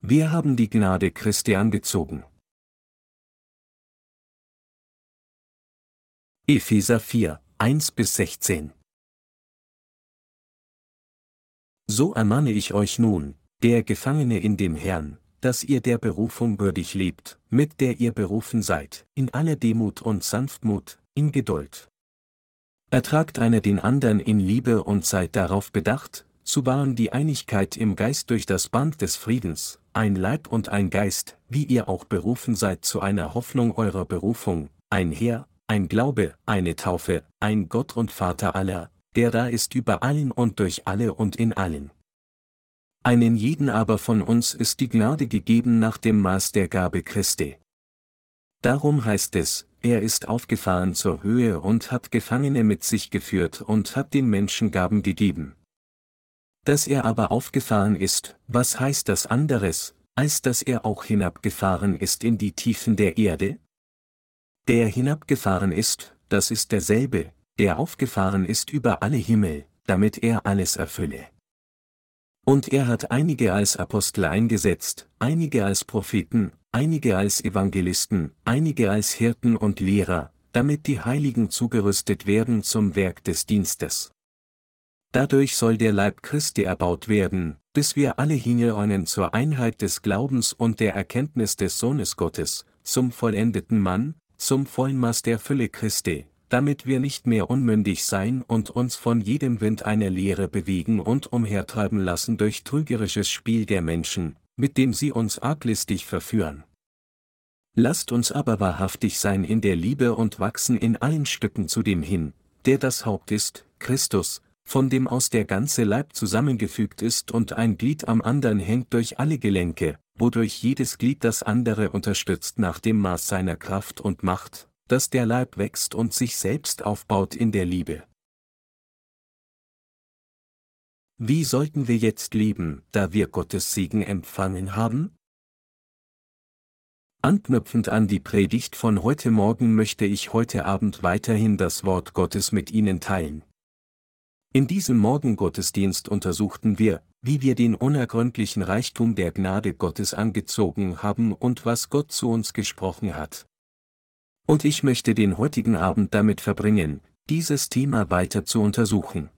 Wir haben die Gnade Christi angezogen. Epheser 4, 1 bis 16 So ermahne ich euch nun, der Gefangene in dem Herrn, dass ihr der Berufung würdig lebt, mit der ihr berufen seid, in aller Demut und Sanftmut, in Geduld. Ertragt einer den anderen in Liebe und seid darauf bedacht, zu wahren die Einigkeit im Geist durch das Band des Friedens, ein Leib und ein Geist, wie ihr auch berufen seid zu einer Hoffnung eurer Berufung, ein Herr, ein Glaube, eine Taufe, ein Gott und Vater aller, der da ist über allen und durch alle und in allen. Einen jeden aber von uns ist die Gnade gegeben nach dem Maß der Gabe Christi. Darum heißt es, er ist aufgefahren zur Höhe und hat Gefangene mit sich geführt und hat den Menschen Gaben gegeben. Dass er aber aufgefahren ist, was heißt das anderes, als dass er auch hinabgefahren ist in die Tiefen der Erde? Der hinabgefahren ist, das ist derselbe, der aufgefahren ist über alle Himmel, damit er alles erfülle. Und er hat einige als Apostel eingesetzt, einige als Propheten, einige als Evangelisten, einige als Hirten und Lehrer, damit die Heiligen zugerüstet werden zum Werk des Dienstes. Dadurch soll der Leib Christi erbaut werden, bis wir alle hingeräumen zur Einheit des Glaubens und der Erkenntnis des Sohnes Gottes, zum vollendeten Mann, zum vollen Maß der Fülle Christi, damit wir nicht mehr unmündig sein und uns von jedem Wind einer Lehre bewegen und umhertreiben lassen durch trügerisches Spiel der Menschen, mit dem sie uns arglistig verführen. Lasst uns aber wahrhaftig sein in der Liebe und wachsen in allen Stücken zu dem hin, der das Haupt ist, Christus, von dem aus der ganze Leib zusammengefügt ist und ein Glied am anderen hängt durch alle Gelenke, wodurch jedes Glied das andere unterstützt nach dem Maß seiner Kraft und Macht, dass der Leib wächst und sich selbst aufbaut in der Liebe. Wie sollten wir jetzt leben, da wir Gottes Segen empfangen haben? Anknüpfend an die Predigt von heute Morgen möchte ich heute Abend weiterhin das Wort Gottes mit Ihnen teilen. In diesem Morgengottesdienst untersuchten wir, wie wir den unergründlichen Reichtum der Gnade Gottes angezogen haben und was Gott zu uns gesprochen hat. Und ich möchte den heutigen Abend damit verbringen, dieses Thema weiter zu untersuchen.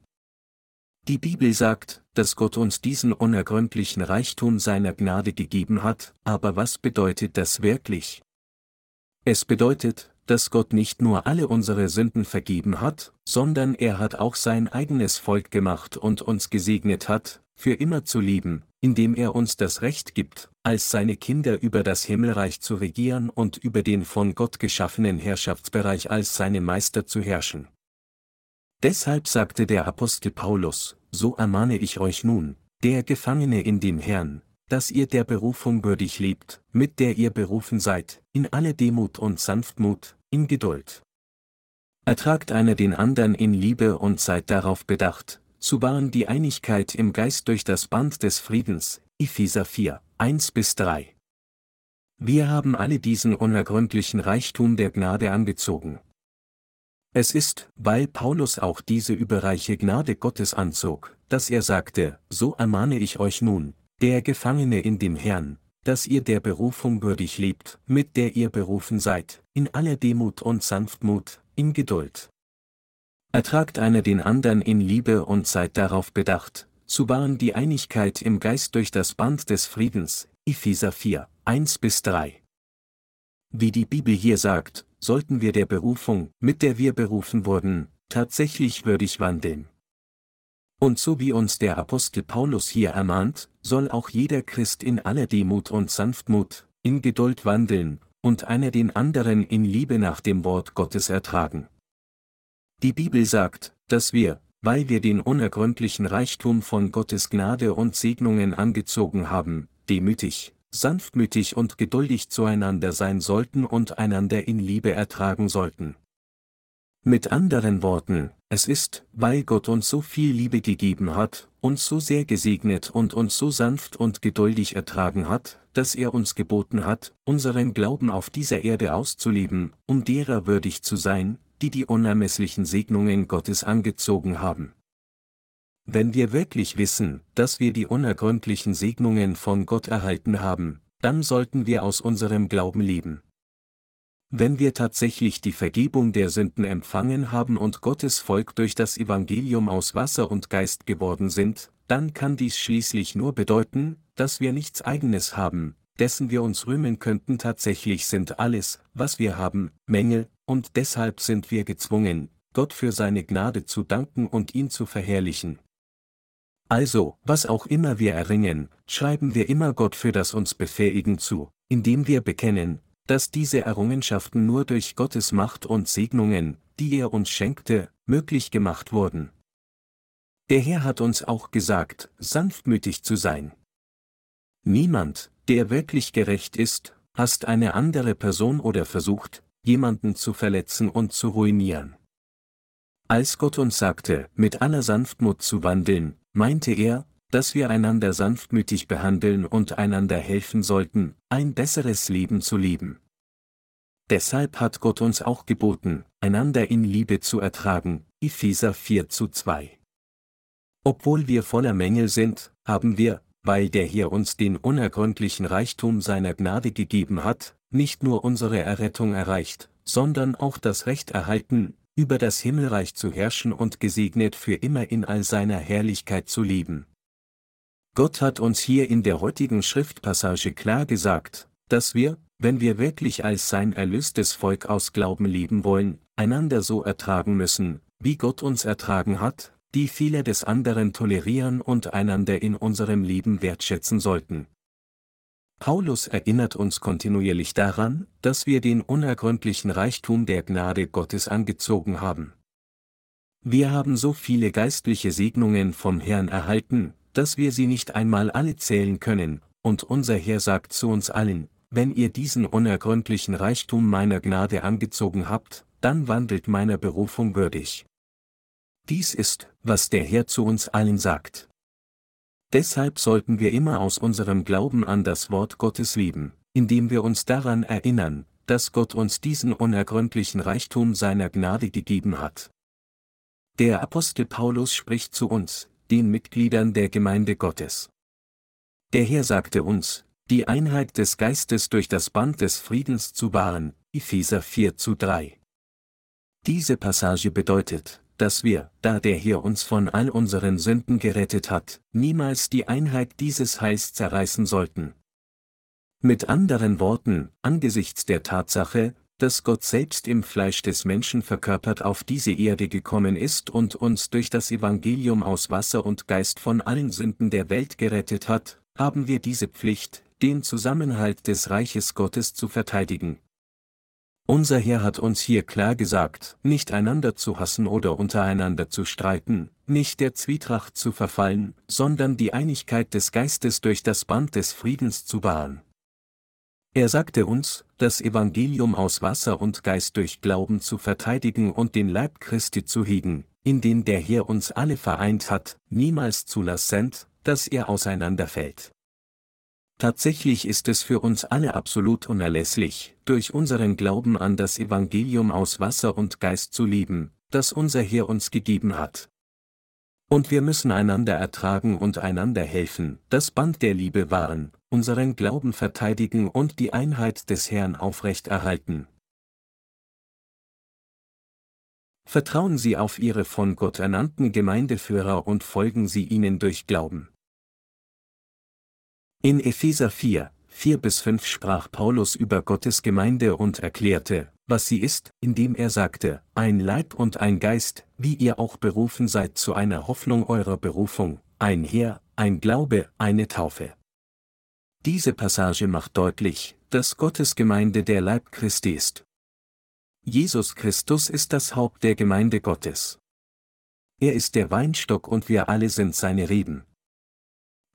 Die Bibel sagt, dass Gott uns diesen unergründlichen Reichtum seiner Gnade gegeben hat, aber was bedeutet das wirklich? Es bedeutet, dass Gott nicht nur alle unsere Sünden vergeben hat, sondern er hat auch sein eigenes Volk gemacht und uns gesegnet hat, für immer zu leben, indem er uns das Recht gibt, als seine Kinder über das Himmelreich zu regieren und über den von Gott geschaffenen Herrschaftsbereich als seine Meister zu herrschen. Deshalb sagte der Apostel Paulus, so ermahne ich euch nun, der Gefangene in dem Herrn, dass ihr der Berufung würdig lebt, mit der ihr berufen seid, in alle Demut und Sanftmut, in Geduld. Ertragt einer den anderen in Liebe und seid darauf bedacht, zu wahren die Einigkeit im Geist durch das Band des Friedens, Epheser 4, 1 bis 3. Wir haben alle diesen unergründlichen Reichtum der Gnade angezogen. Es ist, weil Paulus auch diese überreiche Gnade Gottes anzog, dass er sagte, so ermahne ich euch nun, der Gefangene in dem Herrn, dass ihr der Berufung würdig lebt, mit der ihr berufen seid, in aller Demut und Sanftmut, in Geduld. Ertragt einer den anderen in Liebe und seid darauf bedacht, zu wahren die Einigkeit im Geist durch das Band des Friedens, Epheser 4, 1 bis 3. Wie die Bibel hier sagt, sollten wir der Berufung, mit der wir berufen wurden, tatsächlich würdig wandeln. Und so wie uns der Apostel Paulus hier ermahnt, soll auch jeder Christ in aller Demut und Sanftmut, in Geduld wandeln, und einer den anderen in Liebe nach dem Wort Gottes ertragen. Die Bibel sagt, dass wir, weil wir den unergründlichen Reichtum von Gottes Gnade und Segnungen angezogen haben, demütig, sanftmütig und geduldig zueinander sein sollten und einander in Liebe ertragen sollten. Mit anderen Worten, es ist, weil Gott uns so viel Liebe gegeben hat, uns so sehr gesegnet und uns so sanft und geduldig ertragen hat, dass er uns geboten hat, unseren Glauben auf dieser Erde auszuleben, um derer würdig zu sein, die die unermesslichen Segnungen Gottes angezogen haben. wenn wir wirklich wissen, dass wir die unergründlichen Segnungen von Gott erhalten haben, dann sollten wir aus unserem Glauben leben. Wenn wir tatsächlich die Vergebung der Sünden empfangen haben und Gottes Volk durch das Evangelium aus Wasser und Geist geworden sind, dann kann dies schließlich nur bedeuten, dass wir nichts eigenes haben, dessen wir uns rühmen könnten tatsächlich sind alles, was wir haben, Mängel, und deshalb sind wir gezwungen, Gott für seine Gnade zu danken und ihn zu verherrlichen. Also, was auch immer wir erringen, schreiben wir immer Gott für das uns befähigen zu, indem wir bekennen, dass diese Errungenschaften nur durch Gottes Macht und Segnungen, die er uns schenkte, möglich gemacht wurden. Der Herr hat uns auch gesagt, sanftmütig zu sein. Niemand, der wirklich gerecht ist, hasst eine andere Person oder versucht, jemanden zu verletzen und zu ruinieren. Als Gott uns sagte, mit aller Sanftmut zu wandeln, meinte er, dass wir einander sanftmütig behandeln und einander helfen sollten, ein besseres Leben zu leben. Deshalb hat Gott uns auch geboten, einander in Liebe zu ertragen, Epheser 4 zu 2. Obwohl wir voller Mängel sind, haben wir, weil der Herr uns den unergründlichen Reichtum seiner Gnade gegeben hat, nicht nur unsere Errettung erreicht, sondern auch das Recht erhalten, über das Himmelreich zu herrschen und gesegnet für immer in all seiner Herrlichkeit zu leben. Gott hat uns hier in der heutigen Schriftpassage klar gesagt, dass wir, wenn wir wirklich als sein erlöstes Volk aus Glauben leben wollen, einander so ertragen müssen, wie Gott uns ertragen hat, die Fehler des anderen tolerieren und einander in unserem Leben wertschätzen sollten. Paulus erinnert uns kontinuierlich daran, dass wir den unergründlichen Reichtum der Gnade Gottes angezogen haben. Wir haben so viele geistliche Segnungen vom Herrn erhalten, dass wir sie nicht einmal alle zählen können, und unser Herr sagt zu uns allen, wenn ihr diesen unergründlichen Reichtum meiner Gnade angezogen habt, dann wandelt meiner Berufung würdig. Dies ist, was der Herr zu uns allen sagt. Deshalb sollten wir immer aus unserem Glauben an das Wort Gottes leben, indem wir uns daran erinnern, dass Gott uns diesen unergründlichen Reichtum seiner Gnade gegeben hat. Der Apostel Paulus spricht zu uns, den Mitgliedern der Gemeinde Gottes. Der Herr sagte uns, die Einheit des Geistes durch das Band des Friedens zu wahren, Epheser 4 zu 3. Diese Passage bedeutet, dass wir, da der Herr uns von all unseren Sünden gerettet hat, niemals die Einheit dieses Heils zerreißen sollten. Mit anderen Worten, angesichts der Tatsache, dass Gott selbst im Fleisch des Menschen verkörpert auf diese Erde gekommen ist und uns durch das Evangelium aus Wasser und Geist von allen Sünden der Welt gerettet hat, haben wir diese Pflicht, den Zusammenhalt des Reiches Gottes zu verteidigen. Unser Herr hat uns hier klar gesagt, nicht einander zu hassen oder untereinander zu streiten, nicht der Zwietracht zu verfallen, sondern die Einigkeit des Geistes durch das Band des Friedens zu wahren. Er sagte uns, das Evangelium aus Wasser und Geist durch Glauben zu verteidigen und den Leib Christi zu hegen, in den der Herr uns alle vereint hat, niemals zulassend, dass er auseinanderfällt. Tatsächlich ist es für uns alle absolut unerlässlich, durch unseren Glauben an das Evangelium aus Wasser und Geist zu leben, das unser Herr uns gegeben hat. Und wir müssen einander ertragen und einander helfen, das Band der Liebe wahren, unseren Glauben verteidigen und die Einheit des Herrn aufrechterhalten. Vertrauen Sie auf Ihre von Gott ernannten Gemeindeführer und folgen Sie ihnen durch Glauben. In Epheser 4, 4 bis 5 sprach Paulus über Gottes Gemeinde und erklärte, was sie ist, indem er sagte, ein Leib und ein Geist, wie ihr auch berufen seid zu einer Hoffnung eurer Berufung, ein Heer, ein Glaube, eine Taufe. Diese Passage macht deutlich, dass Gottes Gemeinde der Leib Christi ist. Jesus Christus ist das Haupt der Gemeinde Gottes. Er ist der Weinstock und wir alle sind seine Reben.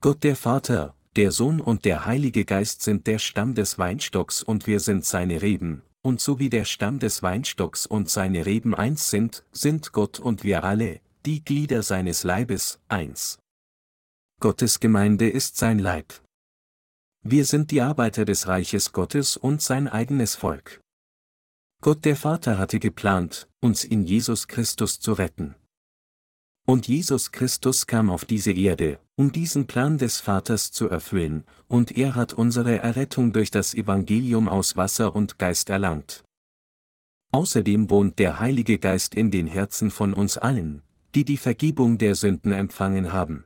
Gott der Vater, der Sohn und der Heilige Geist sind der Stamm des Weinstocks und wir sind seine Reben, und so wie der Stamm des Weinstocks und seine Reben eins sind, sind Gott und wir alle, die Glieder seines Leibes, eins. Gottes Gemeinde ist sein Leib. Wir sind die Arbeiter des Reiches Gottes und sein eigenes Volk. Gott der Vater hatte geplant, uns in Jesus Christus zu retten. Und Jesus Christus kam auf diese Erde, um diesen Plan des Vaters zu erfüllen, und er hat unsere Errettung durch das Evangelium aus Wasser und Geist erlangt. Außerdem wohnt der Heilige Geist in den Herzen von uns allen, die die Vergebung der Sünden empfangen haben.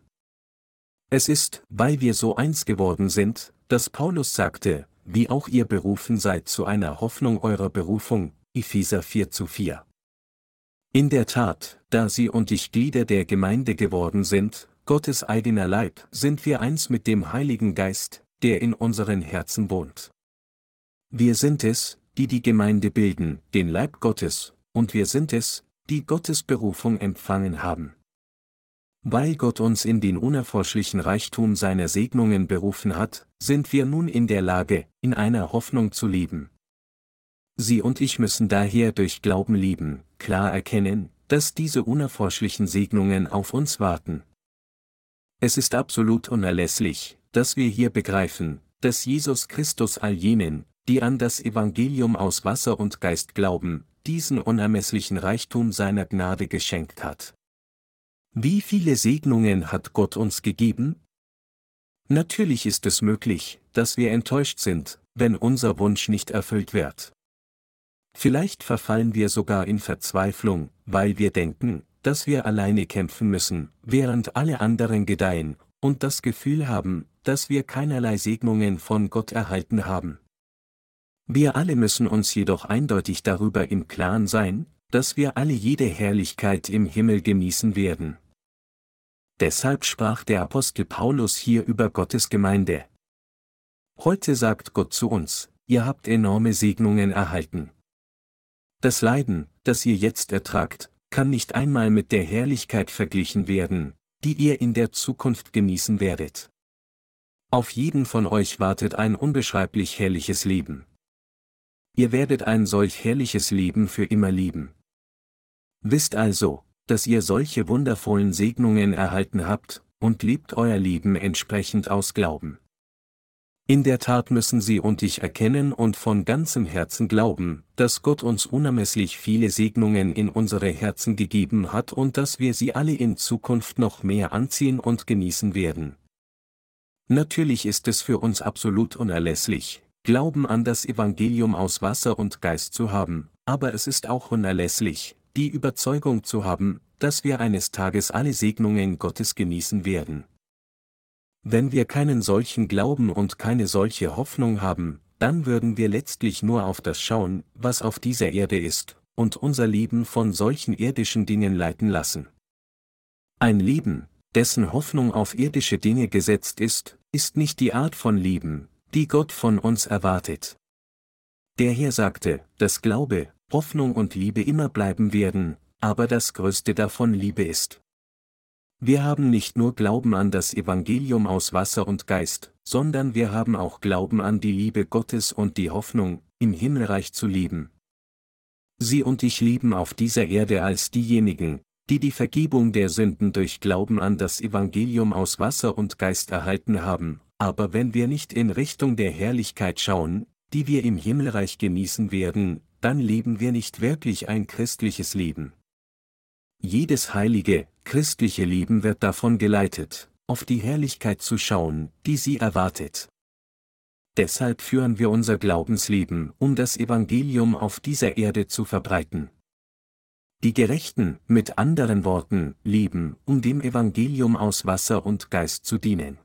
Es ist, weil wir so eins geworden sind, dass Paulus sagte, wie auch ihr berufen seid zu einer Hoffnung eurer Berufung, Epheser 4 zu 4. In der Tat, da Sie und ich Glieder der Gemeinde geworden sind, Gottes eigener Leib, sind wir eins mit dem Heiligen Geist, der in unseren Herzen wohnt. Wir sind es, die die Gemeinde bilden, den Leib Gottes, und wir sind es, die Gottes Berufung empfangen haben. Weil Gott uns in den unerforschlichen Reichtum seiner Segnungen berufen hat, sind wir nun in der Lage, in einer Hoffnung zu leben. Sie und ich müssen daher durch Glauben lieben, klar erkennen, dass diese unerforschlichen Segnungen auf uns warten. Es ist absolut unerlässlich, dass wir hier begreifen, dass Jesus Christus all jenen, die an das Evangelium aus Wasser und Geist glauben, diesen unermesslichen Reichtum seiner Gnade geschenkt hat. Wie viele Segnungen hat Gott uns gegeben? Natürlich ist es möglich, dass wir enttäuscht sind, wenn unser Wunsch nicht erfüllt wird. Vielleicht verfallen wir sogar in Verzweiflung, weil wir denken, dass wir alleine kämpfen müssen, während alle anderen gedeihen, und das Gefühl haben, dass wir keinerlei Segnungen von Gott erhalten haben. Wir alle müssen uns jedoch eindeutig darüber im Klaren sein, dass wir alle jede Herrlichkeit im Himmel genießen werden. Deshalb sprach der Apostel Paulus hier über Gottes Gemeinde. Heute sagt Gott zu uns, ihr habt enorme Segnungen erhalten. Das Leiden, das ihr jetzt ertragt, kann nicht einmal mit der Herrlichkeit verglichen werden, die ihr in der Zukunft genießen werdet. Auf jeden von euch wartet ein unbeschreiblich herrliches Leben. Ihr werdet ein solch herrliches Leben für immer lieben. Wisst also, dass ihr solche wundervollen Segnungen erhalten habt, und lebt euer Leben entsprechend aus Glauben. In der Tat müssen Sie und ich erkennen und von ganzem Herzen glauben, dass Gott uns unermesslich viele Segnungen in unsere Herzen gegeben hat und dass wir sie alle in Zukunft noch mehr anziehen und genießen werden. Natürlich ist es für uns absolut unerlässlich, Glauben an das Evangelium aus Wasser und Geist zu haben, aber es ist auch unerlässlich, die Überzeugung zu haben, dass wir eines Tages alle Segnungen Gottes genießen werden. Wenn wir keinen solchen Glauben und keine solche Hoffnung haben, dann würden wir letztlich nur auf das schauen, was auf dieser Erde ist, und unser Leben von solchen irdischen Dingen leiten lassen. Ein Leben, dessen Hoffnung auf irdische Dinge gesetzt ist, ist nicht die Art von Leben, die Gott von uns erwartet. Der Herr sagte, dass Glaube, Hoffnung und Liebe immer bleiben werden, aber das größte davon Liebe ist. Wir haben nicht nur Glauben an das Evangelium aus Wasser und Geist, sondern wir haben auch Glauben an die Liebe Gottes und die Hoffnung, im Himmelreich zu leben. Sie und ich lieben auf dieser Erde als diejenigen, die die Vergebung der Sünden durch Glauben an das Evangelium aus Wasser und Geist erhalten haben, aber wenn wir nicht in Richtung der Herrlichkeit schauen, die wir im Himmelreich genießen werden, dann leben wir nicht wirklich ein christliches Leben. Jedes heilige, christliche Leben wird davon geleitet, auf die Herrlichkeit zu schauen, die sie erwartet. Deshalb führen wir unser Glaubensleben, um das Evangelium auf dieser Erde zu verbreiten. Die Gerechten, mit anderen Worten, leben, um dem Evangelium aus Wasser und Geist zu dienen.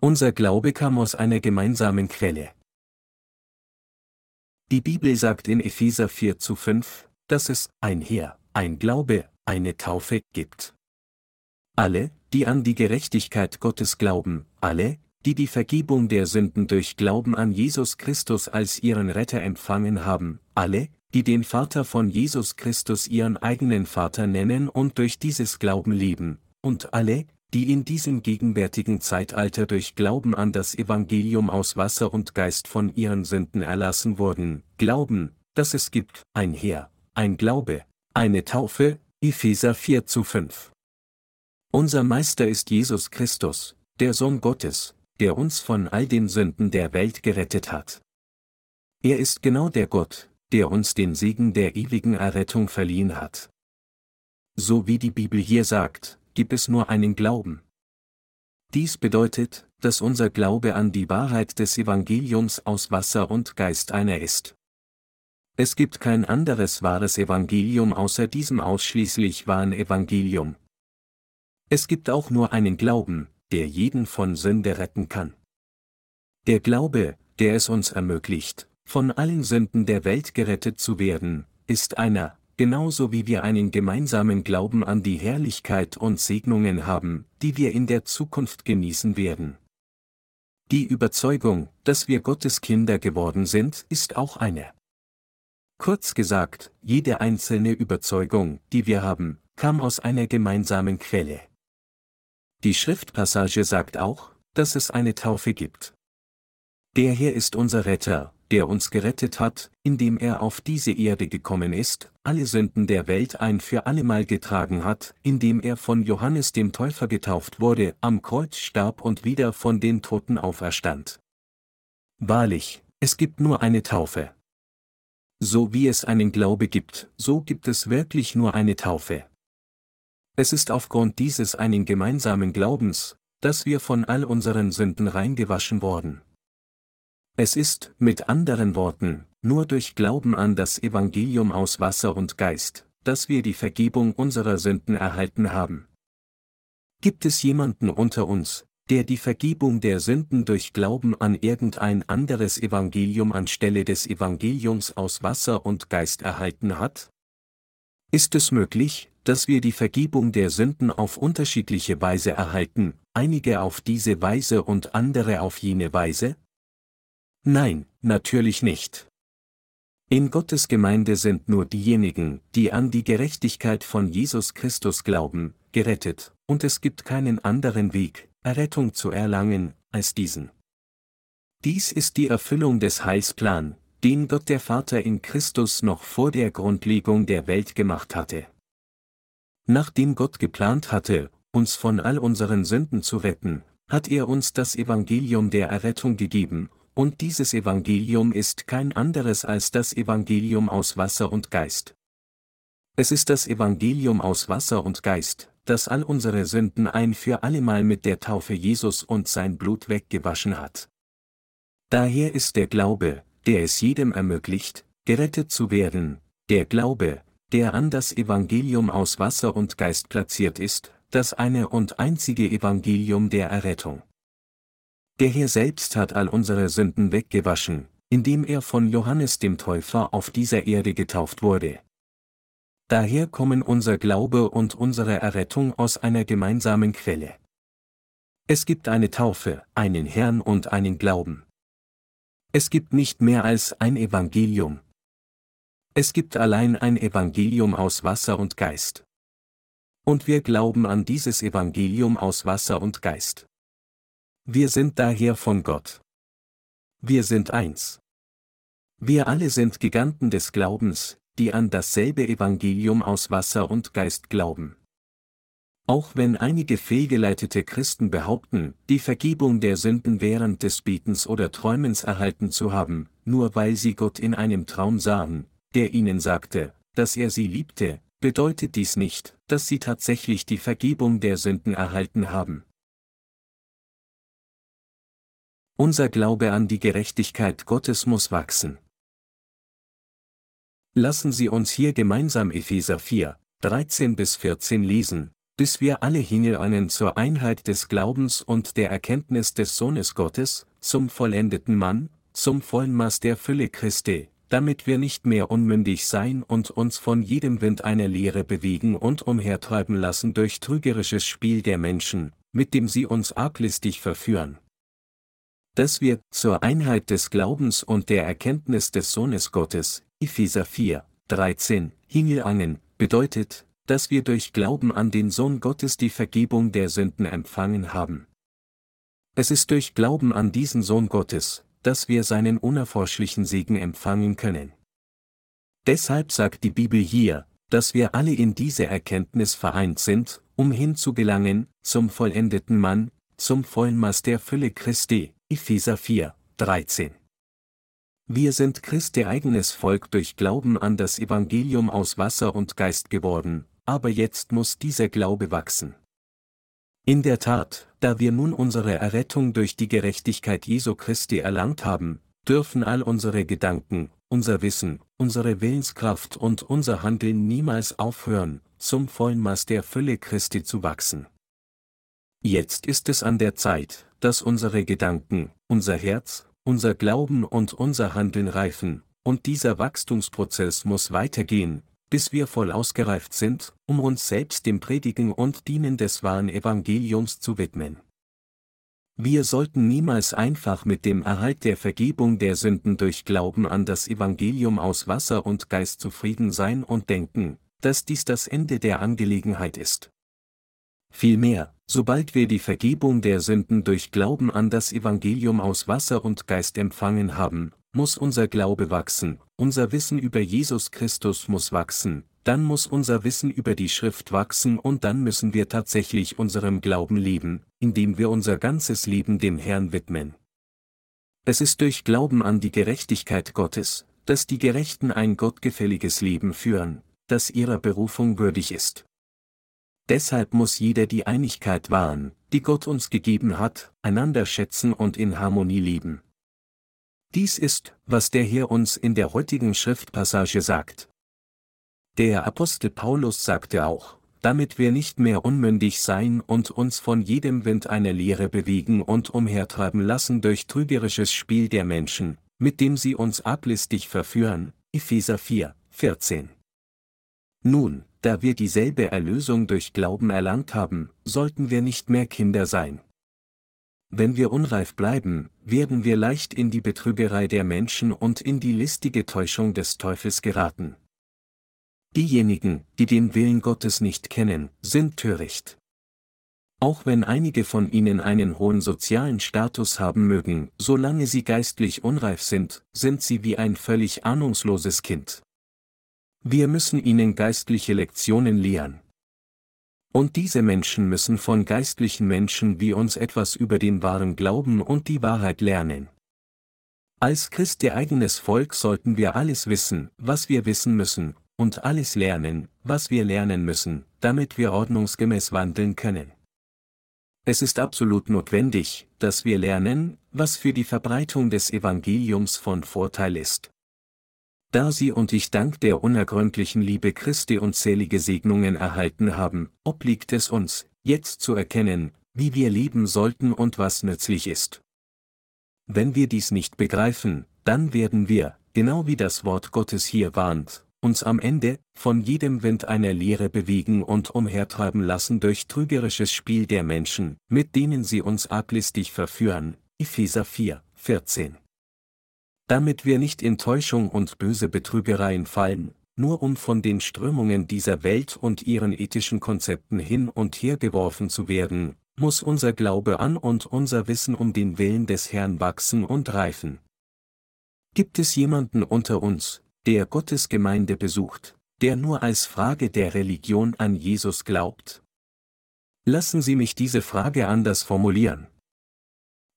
Unser Glaube kam aus einer gemeinsamen Quelle. Die Bibel sagt in Epheser 4 zu 5, dass es ein Heer, ein Glaube, eine Taufe gibt. Alle, die an die Gerechtigkeit Gottes glauben, alle, die die Vergebung der Sünden durch Glauben an Jesus Christus als ihren Retter empfangen haben, alle, die den Vater von Jesus Christus ihren eigenen Vater nennen und durch dieses Glauben leben, und alle, die in diesem gegenwärtigen Zeitalter durch Glauben an das Evangelium aus Wasser und Geist von ihren Sünden erlassen wurden, glauben, dass es gibt, ein Heer, ein Glaube, eine Taufe, Epheser 4 zu 5. Unser Meister ist Jesus Christus, der Sohn Gottes, der uns von all den Sünden der Welt gerettet hat. Er ist genau der Gott, der uns den Segen der ewigen Errettung verliehen hat. So wie die Bibel hier sagt, gibt es nur einen Glauben. Dies bedeutet, dass unser Glaube an die Wahrheit des Evangeliums aus Wasser und Geist einer ist. Es gibt kein anderes wahres Evangelium außer diesem ausschließlich wahren Evangelium. Es gibt auch nur einen Glauben, der jeden von Sünde retten kann. Der Glaube, der es uns ermöglicht, von allen Sünden der Welt gerettet zu werden, ist einer, genauso wie wir einen gemeinsamen Glauben an die Herrlichkeit und Segnungen haben, die wir in der Zukunft genießen werden. Die Überzeugung, dass wir Gottes Kinder geworden sind, ist auch eine. Kurz gesagt, jede einzelne Überzeugung, die wir haben, kam aus einer gemeinsamen Quelle. Die Schriftpassage sagt auch, dass es eine Taufe gibt. Der Herr ist unser Retter, der uns gerettet hat, indem er auf diese Erde gekommen ist, alle Sünden der Welt ein für allemal getragen hat, indem er von Johannes dem Täufer getauft wurde, am Kreuz starb und wieder von den Toten auferstand. Wahrlich, es gibt nur eine Taufe. So wie es einen Glaube gibt, so gibt es wirklich nur eine Taufe. Es ist aufgrund dieses einen gemeinsamen Glaubens, dass wir von all unseren Sünden reingewaschen worden. Es ist, mit anderen Worten, nur durch Glauben an das Evangelium aus Wasser und Geist, dass wir die Vergebung unserer Sünden erhalten haben. Gibt es jemanden unter uns, der die Vergebung der Sünden durch Glauben an irgendein anderes Evangelium anstelle des Evangeliums aus Wasser und Geist erhalten hat? Ist es möglich, dass wir die Vergebung der Sünden auf unterschiedliche Weise erhalten, einige auf diese Weise und andere auf jene Weise? Nein, natürlich nicht. In Gottes Gemeinde sind nur diejenigen, die an die Gerechtigkeit von Jesus Christus glauben, gerettet, und es gibt keinen anderen Weg, Errettung zu erlangen, als diesen. Dies ist die Erfüllung des Heilsplan, den Gott der Vater in Christus noch vor der Grundlegung der Welt gemacht hatte. Nachdem Gott geplant hatte, uns von all unseren Sünden zu retten, hat er uns das Evangelium der Errettung gegeben, und dieses Evangelium ist kein anderes als das Evangelium aus Wasser und Geist. Es ist das Evangelium aus Wasser und Geist, das all unsere Sünden ein für allemal mit der Taufe Jesus und sein Blut weggewaschen hat. Daher ist der Glaube, der es jedem ermöglicht, gerettet zu werden, der Glaube, der an das Evangelium aus Wasser und Geist platziert ist, das eine und einzige Evangelium der Errettung. Der Herr selbst hat all unsere Sünden weggewaschen, indem er von Johannes dem Täufer auf dieser Erde getauft wurde. Daher kommen unser Glaube und unsere Errettung aus einer gemeinsamen Quelle. Es gibt eine Taufe, einen Herrn und einen Glauben. Es gibt nicht mehr als ein Evangelium. Es gibt allein ein Evangelium aus Wasser und Geist. Und wir glauben an dieses Evangelium aus Wasser und Geist. Wir sind daher von Gott. Wir sind eins. Wir alle sind Giganten des Glaubens, die an dasselbe Evangelium aus Wasser und Geist glauben. Auch wenn einige fehlgeleitete Christen behaupten, die Vergebung der Sünden während des Betens oder Träumens erhalten zu haben, nur weil sie Gott in einem Traum sahen, der ihnen sagte, dass er sie liebte, bedeutet dies nicht, dass sie tatsächlich die Vergebung der Sünden erhalten haben. Unser Glaube an die Gerechtigkeit Gottes muss wachsen. Lassen Sie uns hier gemeinsam Epheser 4, 13 bis 14 lesen, bis wir alle hineinen zur Einheit des Glaubens und der Erkenntnis des Sohnes Gottes, zum vollendeten Mann, zum vollen Maß der Fülle Christi, damit wir nicht mehr unmündig sein und uns von jedem Wind einer Lehre bewegen und umhertreiben lassen durch trügerisches Spiel der Menschen, mit dem sie uns arglistig verführen dass wir zur Einheit des Glaubens und der Erkenntnis des Sohnes Gottes, Epheser 4, 13, hingelangen, bedeutet, dass wir durch Glauben an den Sohn Gottes die Vergebung der Sünden empfangen haben. Es ist durch Glauben an diesen Sohn Gottes, dass wir seinen unerforschlichen Segen empfangen können. Deshalb sagt die Bibel hier, dass wir alle in dieser Erkenntnis vereint sind, um hinzugelangen, zum vollendeten Mann, zum vollen Maß der Fülle Christi, Epheser 4, 13. Wir sind Christi eigenes Volk durch Glauben an das Evangelium aus Wasser und Geist geworden, aber jetzt muss dieser Glaube wachsen. In der Tat, da wir nun unsere Errettung durch die Gerechtigkeit Jesu Christi erlangt haben, dürfen all unsere Gedanken, unser Wissen, unsere Willenskraft und unser Handeln niemals aufhören, zum vollen Maß der Fülle Christi zu wachsen. Jetzt ist es an der Zeit, dass unsere Gedanken, unser Herz, unser Glauben und unser Handeln reifen, und dieser Wachstumsprozess muss weitergehen, bis wir voll ausgereift sind, um uns selbst dem Predigen und Dienen des wahren Evangeliums zu widmen. Wir sollten niemals einfach mit dem Erhalt der Vergebung der Sünden durch Glauben an das Evangelium aus Wasser und Geist zufrieden sein und denken, dass dies das Ende der Angelegenheit ist. Vielmehr, sobald wir die Vergebung der Sünden durch Glauben an das Evangelium aus Wasser und Geist empfangen haben, muss unser Glaube wachsen, unser Wissen über Jesus Christus muss wachsen, dann muss unser Wissen über die Schrift wachsen und dann müssen wir tatsächlich unserem Glauben leben, indem wir unser ganzes Leben dem Herrn widmen. Es ist durch Glauben an die Gerechtigkeit Gottes, dass die Gerechten ein gottgefälliges Leben führen, das ihrer Berufung würdig ist. Deshalb muss jeder die Einigkeit wahren, die Gott uns gegeben hat, einander schätzen und in Harmonie leben. Dies ist, was der Herr uns in der heutigen Schriftpassage sagt. Der Apostel Paulus sagte auch, damit wir nicht mehr unmündig sein und uns von jedem Wind einer Lehre bewegen und umhertreiben lassen durch trügerisches Spiel der Menschen, mit dem sie uns ablistig verführen. Epheser 4, 14. Nun, da wir dieselbe Erlösung durch Glauben erlangt haben, sollten wir nicht mehr Kinder sein. Wenn wir unreif bleiben, werden wir leicht in die Betrügerei der Menschen und in die listige Täuschung des Teufels geraten. Diejenigen, die den Willen Gottes nicht kennen, sind töricht. Auch wenn einige von ihnen einen hohen sozialen Status haben mögen, solange sie geistlich unreif sind, sind sie wie ein völlig ahnungsloses Kind. Wir müssen ihnen geistliche Lektionen lehren. Und diese Menschen müssen von geistlichen Menschen wie uns etwas über den wahren Glauben und die Wahrheit lernen. Als Christi eigenes Volk sollten wir alles wissen, was wir wissen müssen, und alles lernen, was wir lernen müssen, damit wir ordnungsgemäß wandeln können. Es ist absolut notwendig, dass wir lernen, was für die Verbreitung des Evangeliums von Vorteil ist. Da sie und ich dank der unergründlichen Liebe Christi unzählige Segnungen erhalten haben, obliegt es uns, jetzt zu erkennen, wie wir leben sollten und was nützlich ist. Wenn wir dies nicht begreifen, dann werden wir, genau wie das Wort Gottes hier warnt, uns am Ende von jedem Wind einer Lehre bewegen und umhertreiben lassen durch trügerisches Spiel der Menschen, mit denen sie uns arglistig verführen. Epheser 4, 14 damit wir nicht in Täuschung und böse Betrügereien fallen, nur um von den Strömungen dieser Welt und ihren ethischen Konzepten hin und her geworfen zu werden, muss unser Glaube an und unser Wissen um den Willen des Herrn wachsen und reifen. Gibt es jemanden unter uns, der Gottes Gemeinde besucht, der nur als Frage der Religion an Jesus glaubt? Lassen Sie mich diese Frage anders formulieren.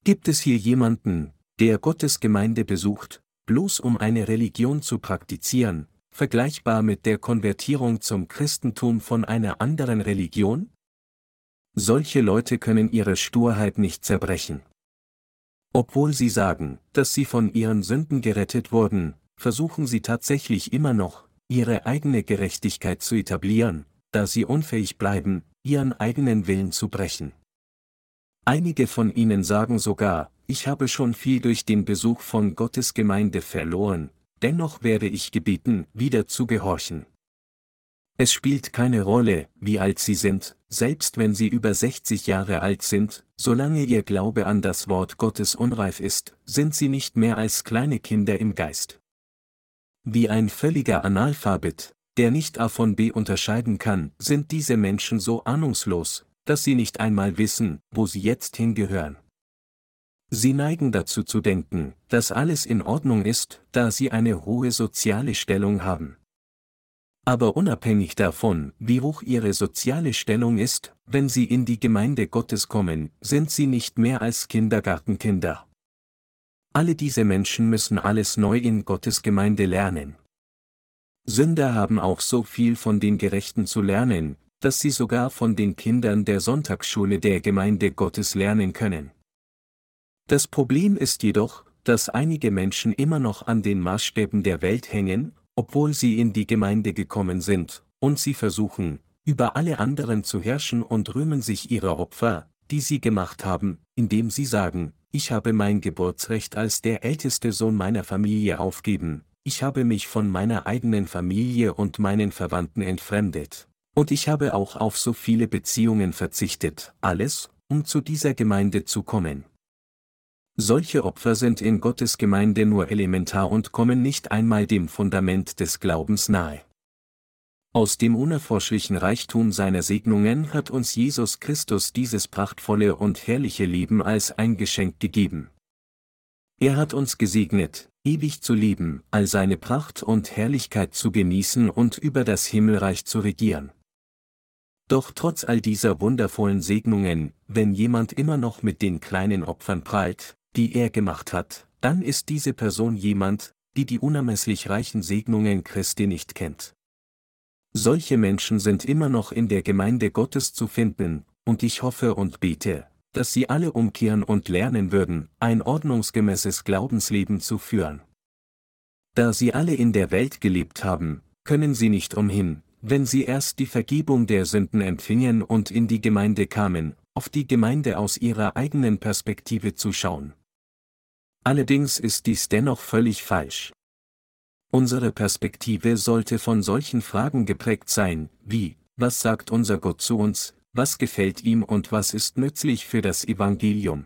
Gibt es hier jemanden, der Gottes Gemeinde besucht, bloß um eine Religion zu praktizieren, vergleichbar mit der Konvertierung zum Christentum von einer anderen Religion? Solche Leute können ihre Sturheit nicht zerbrechen. Obwohl sie sagen, dass sie von ihren Sünden gerettet wurden, versuchen sie tatsächlich immer noch, ihre eigene Gerechtigkeit zu etablieren, da sie unfähig bleiben, ihren eigenen Willen zu brechen. Einige von ihnen sagen sogar, ich habe schon viel durch den Besuch von Gottes Gemeinde verloren, dennoch werde ich gebeten, wieder zu gehorchen. Es spielt keine Rolle, wie alt sie sind, selbst wenn sie über 60 Jahre alt sind, solange ihr Glaube an das Wort Gottes unreif ist, sind sie nicht mehr als kleine Kinder im Geist. Wie ein völliger Analphabet, der nicht A von B unterscheiden kann, sind diese Menschen so ahnungslos, dass sie nicht einmal wissen, wo sie jetzt hingehören. Sie neigen dazu zu denken, dass alles in Ordnung ist, da sie eine hohe soziale Stellung haben. Aber unabhängig davon, wie hoch ihre soziale Stellung ist, wenn sie in die Gemeinde Gottes kommen, sind sie nicht mehr als Kindergartenkinder. Alle diese Menschen müssen alles neu in Gottes Gemeinde lernen. Sünder haben auch so viel von den Gerechten zu lernen, dass sie sogar von den Kindern der Sonntagsschule der Gemeinde Gottes lernen können. Das Problem ist jedoch, dass einige Menschen immer noch an den Maßstäben der Welt hängen, obwohl sie in die Gemeinde gekommen sind, und sie versuchen, über alle anderen zu herrschen und rühmen sich ihrer Opfer, die sie gemacht haben, indem sie sagen, ich habe mein Geburtsrecht als der älteste Sohn meiner Familie aufgeben, ich habe mich von meiner eigenen Familie und meinen Verwandten entfremdet. Und ich habe auch auf so viele Beziehungen verzichtet, alles, um zu dieser Gemeinde zu kommen. Solche Opfer sind in Gottes Gemeinde nur elementar und kommen nicht einmal dem Fundament des Glaubens nahe. Aus dem unerforschlichen Reichtum seiner Segnungen hat uns Jesus Christus dieses prachtvolle und herrliche Leben als ein Geschenk gegeben. Er hat uns gesegnet, ewig zu leben, all seine Pracht und Herrlichkeit zu genießen und über das Himmelreich zu regieren. Doch trotz all dieser wundervollen Segnungen, wenn jemand immer noch mit den kleinen Opfern prallt, die er gemacht hat, dann ist diese Person jemand, die die unermesslich reichen Segnungen Christi nicht kennt. Solche Menschen sind immer noch in der Gemeinde Gottes zu finden, und ich hoffe und bete, dass sie alle umkehren und lernen würden, ein ordnungsgemäßes Glaubensleben zu führen. Da sie alle in der Welt gelebt haben, können sie nicht umhin, wenn sie erst die Vergebung der Sünden empfingen und in die Gemeinde kamen, auf die Gemeinde aus ihrer eigenen Perspektive zu schauen. Allerdings ist dies dennoch völlig falsch. Unsere Perspektive sollte von solchen Fragen geprägt sein, wie, was sagt unser Gott zu uns, was gefällt ihm und was ist nützlich für das Evangelium.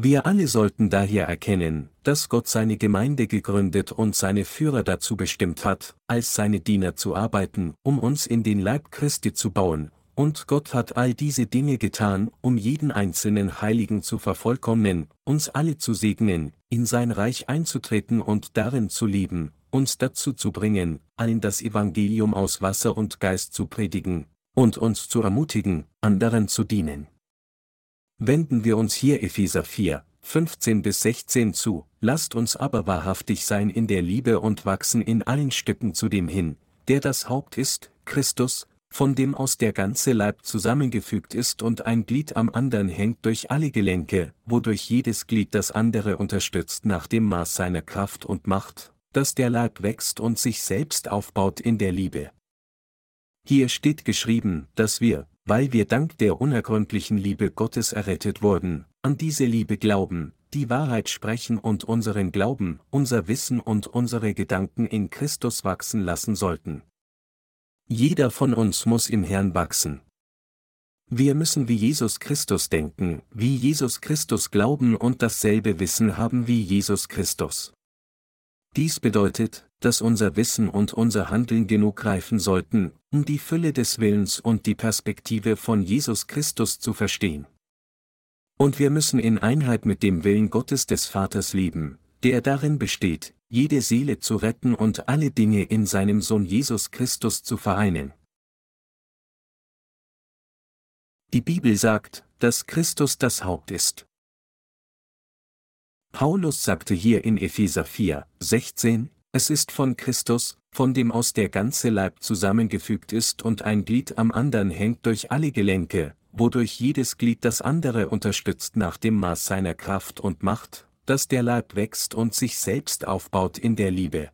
Wir alle sollten daher erkennen, dass Gott seine Gemeinde gegründet und seine Führer dazu bestimmt hat, als seine Diener zu arbeiten, um uns in den Leib Christi zu bauen, und Gott hat all diese Dinge getan, um jeden einzelnen Heiligen zu vervollkommnen, uns alle zu segnen, in sein Reich einzutreten und darin zu leben, uns dazu zu bringen, allen das Evangelium aus Wasser und Geist zu predigen, und uns zu ermutigen, anderen zu dienen. Wenden wir uns hier Epheser 4, 15 bis 16 zu, lasst uns aber wahrhaftig sein in der Liebe und wachsen in allen Stücken zu dem hin, der das Haupt ist, Christus, von dem aus der ganze Leib zusammengefügt ist und ein Glied am anderen hängt durch alle Gelenke, wodurch jedes Glied das andere unterstützt nach dem Maß seiner Kraft und Macht, dass der Leib wächst und sich selbst aufbaut in der Liebe. Hier steht geschrieben, dass wir, weil wir dank der unergründlichen Liebe Gottes errettet wurden, an diese Liebe glauben, die Wahrheit sprechen und unseren Glauben, unser Wissen und unsere Gedanken in Christus wachsen lassen sollten. Jeder von uns muss im Herrn wachsen. Wir müssen wie Jesus Christus denken, wie Jesus Christus glauben und dasselbe Wissen haben wie Jesus Christus. Dies bedeutet, dass unser Wissen und unser Handeln genug reifen sollten, um die Fülle des Willens und die Perspektive von Jesus Christus zu verstehen. Und wir müssen in Einheit mit dem Willen Gottes des Vaters leben, der darin besteht, jede Seele zu retten und alle Dinge in seinem Sohn Jesus Christus zu vereinen. Die Bibel sagt, dass Christus das Haupt ist. Paulus sagte hier in Epheser 4, 16, es ist von Christus, von dem aus der ganze Leib zusammengefügt ist und ein Glied am anderen hängt durch alle Gelenke, wodurch jedes Glied das andere unterstützt nach dem Maß seiner Kraft und Macht, dass der Leib wächst und sich selbst aufbaut in der Liebe.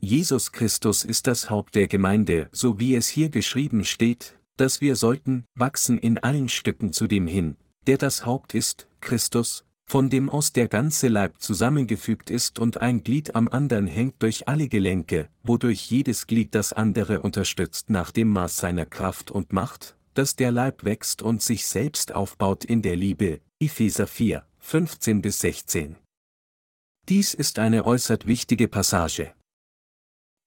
Jesus Christus ist das Haupt der Gemeinde, so wie es hier geschrieben steht, dass wir sollten wachsen in allen Stücken zu dem hin, der das Haupt ist, Christus, von dem aus der ganze Leib zusammengefügt ist und ein Glied am anderen hängt durch alle Gelenke, wodurch jedes Glied das andere unterstützt nach dem Maß seiner Kraft und Macht, dass der Leib wächst und sich selbst aufbaut in der Liebe, Epheser 4, 15 bis 16. Dies ist eine äußerst wichtige Passage.